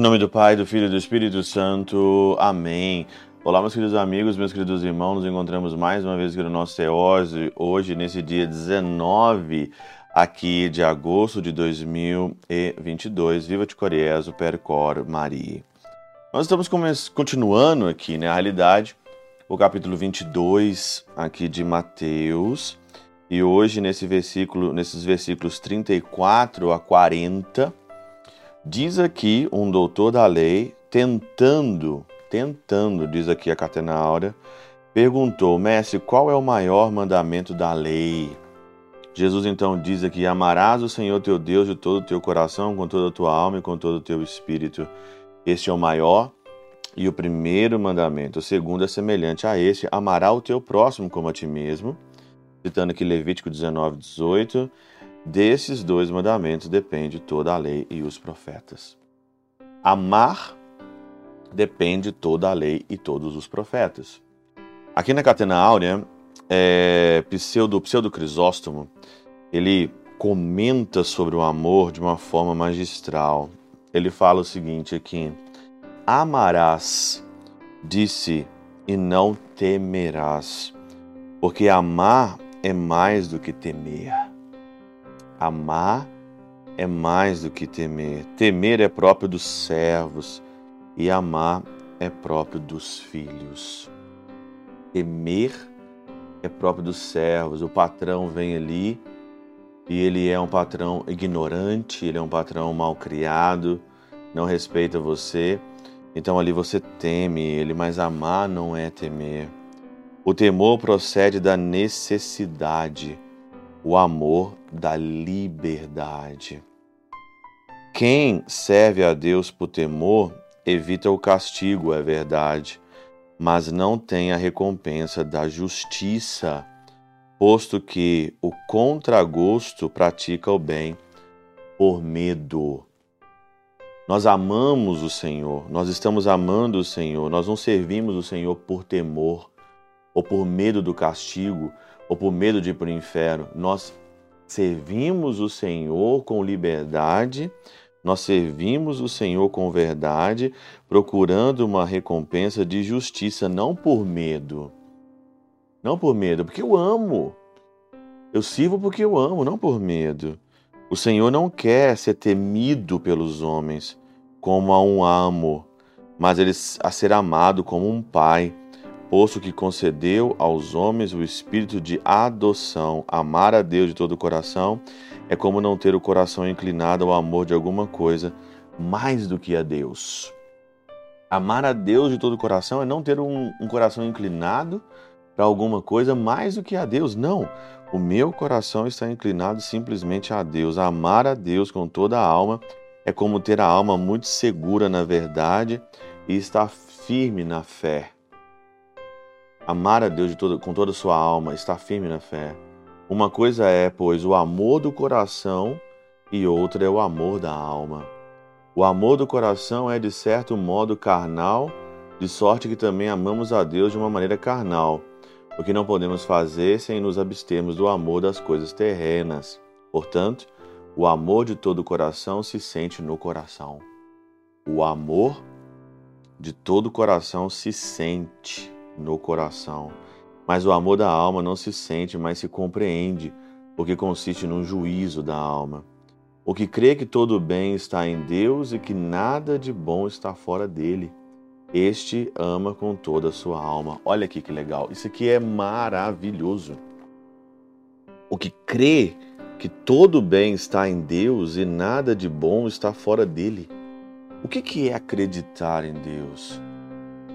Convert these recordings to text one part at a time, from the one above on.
Em nome do Pai, do Filho e do Espírito Santo. Amém. Olá, meus queridos amigos, meus queridos irmãos. Nos encontramos mais uma vez aqui no nosso Teose, hoje, nesse dia 19 aqui de agosto de 2022. Viva de Coriezo, Percor, Maria. Nós estamos continuando aqui, né, a realidade, o capítulo 22 aqui de Mateus. E hoje, nesse versículo, nesses versículos 34 a 40, Diz aqui um doutor da lei, tentando, tentando, diz aqui a Catena Áurea, perguntou, mestre, qual é o maior mandamento da lei? Jesus então diz aqui: Amarás o Senhor teu Deus de todo o teu coração, com toda a tua alma e com todo o teu espírito. Este é o maior e o primeiro mandamento. O segundo é semelhante a este: amará o teu próximo como a ti mesmo. Citando aqui Levítico 19, 18. Desses dois mandamentos depende toda a lei e os profetas. Amar depende toda a lei e todos os profetas. Aqui na Catena Áurea, é, pseudo, pseudo Crisóstomo, ele comenta sobre o amor de uma forma magistral. Ele fala o seguinte aqui: Amarás, disse, e não temerás, porque amar é mais do que temer. Amar é mais do que temer. Temer é próprio dos servos e amar é próprio dos filhos. Temer é próprio dos servos. O patrão vem ali e ele é um patrão ignorante, ele é um patrão mal criado, não respeita você. Então ali você teme ele, mas amar não é temer. O temor procede da necessidade o amor da liberdade. Quem serve a Deus por temor evita o castigo, é verdade, mas não tem a recompensa da justiça, posto que o contragosto pratica o bem por medo. Nós amamos o Senhor, nós estamos amando o Senhor, nós não servimos o Senhor por temor ou por medo do castigo, ou por medo de ir para o inferno. Nós servimos o Senhor com liberdade, nós servimos o Senhor com verdade, procurando uma recompensa de justiça, não por medo. Não por medo, porque eu amo. Eu sirvo porque eu amo, não por medo. O Senhor não quer ser temido pelos homens como a um amo, mas ele a ser amado como um pai posto que concedeu aos homens o espírito de adoção. Amar a Deus de todo o coração é como não ter o coração inclinado ao amor de alguma coisa mais do que a Deus. Amar a Deus de todo o coração é não ter um, um coração inclinado para alguma coisa mais do que a Deus. Não. O meu coração está inclinado simplesmente a Deus. Amar a Deus com toda a alma é como ter a alma muito segura na verdade e estar firme na fé amar a Deus de todo, com toda a sua alma, estar firme na fé. Uma coisa é, pois, o amor do coração e outra é o amor da alma. O amor do coração é, de certo modo, carnal, de sorte que também amamos a Deus de uma maneira carnal, o que não podemos fazer sem nos abstermos do amor das coisas terrenas. Portanto, o amor de todo o coração se sente no coração. O amor de todo o coração se sente no coração. Mas o amor da alma não se sente, mas se compreende, porque consiste no juízo da alma. O que crê que todo bem está em Deus e que nada de bom está fora dele, este ama com toda a sua alma. Olha aqui que legal, isso aqui é maravilhoso. O que crê que todo bem está em Deus e nada de bom está fora dele. O que, que é acreditar em Deus?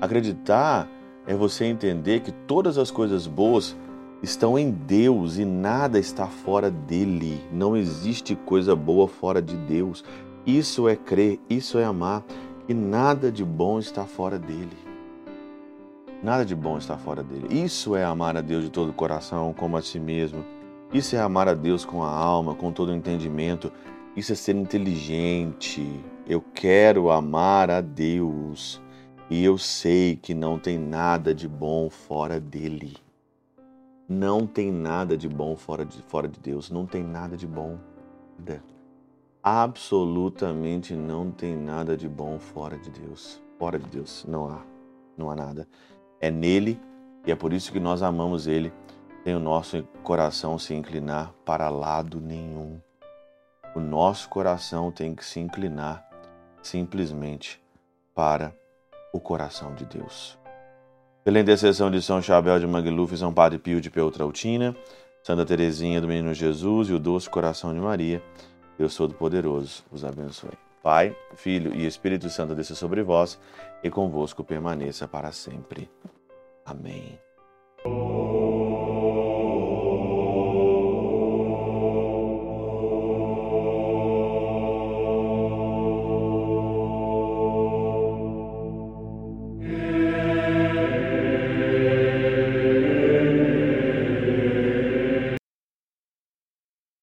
Acreditar é você entender que todas as coisas boas estão em Deus e nada está fora dele. Não existe coisa boa fora de Deus. Isso é crer, isso é amar, e nada de bom está fora dele. Nada de bom está fora dele. Isso é amar a Deus de todo o coração, como a si mesmo. Isso é amar a Deus com a alma, com todo o entendimento. Isso é ser inteligente. Eu quero amar a Deus e eu sei que não tem nada de bom fora dele. Não tem nada de bom fora de, fora de Deus. Não tem nada de bom. absolutamente não tem nada de bom fora de Deus. Fora de Deus não há, não há nada. É nele e é por isso que nós amamos ele. Tem o nosso coração se inclinar para lado nenhum. O nosso coração tem que se inclinar simplesmente para o coração de Deus. Pela intercessão de São Chabel de Mangluf, São Padre Pio de Peltrautina, Santa Teresinha do Menino Jesus e o doce coração de Maria, Deus Todo-Poderoso os abençoe. Pai, Filho e Espírito Santo desça sobre vós e convosco permaneça para sempre. Amém.